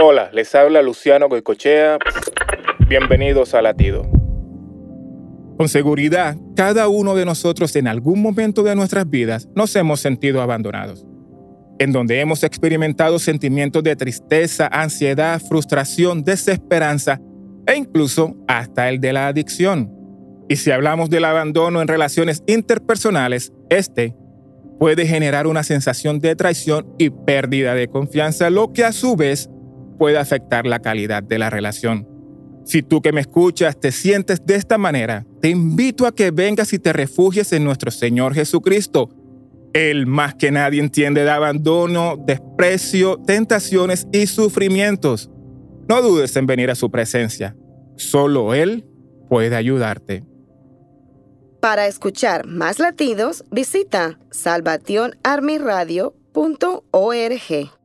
Hola, les habla Luciano Goicochea. Bienvenidos a Latido. Con seguridad, cada uno de nosotros en algún momento de nuestras vidas nos hemos sentido abandonados, en donde hemos experimentado sentimientos de tristeza, ansiedad, frustración, desesperanza e incluso hasta el de la adicción. Y si hablamos del abandono en relaciones interpersonales, este puede generar una sensación de traición y pérdida de confianza, lo que a su vez puede afectar la calidad de la relación. Si tú que me escuchas te sientes de esta manera, te invito a que vengas y te refugies en nuestro Señor Jesucristo. Él más que nadie entiende de abandono, desprecio, tentaciones y sufrimientos. No dudes en venir a su presencia. Solo Él puede ayudarte. Para escuchar más latidos, visita salvationarmyradio.org.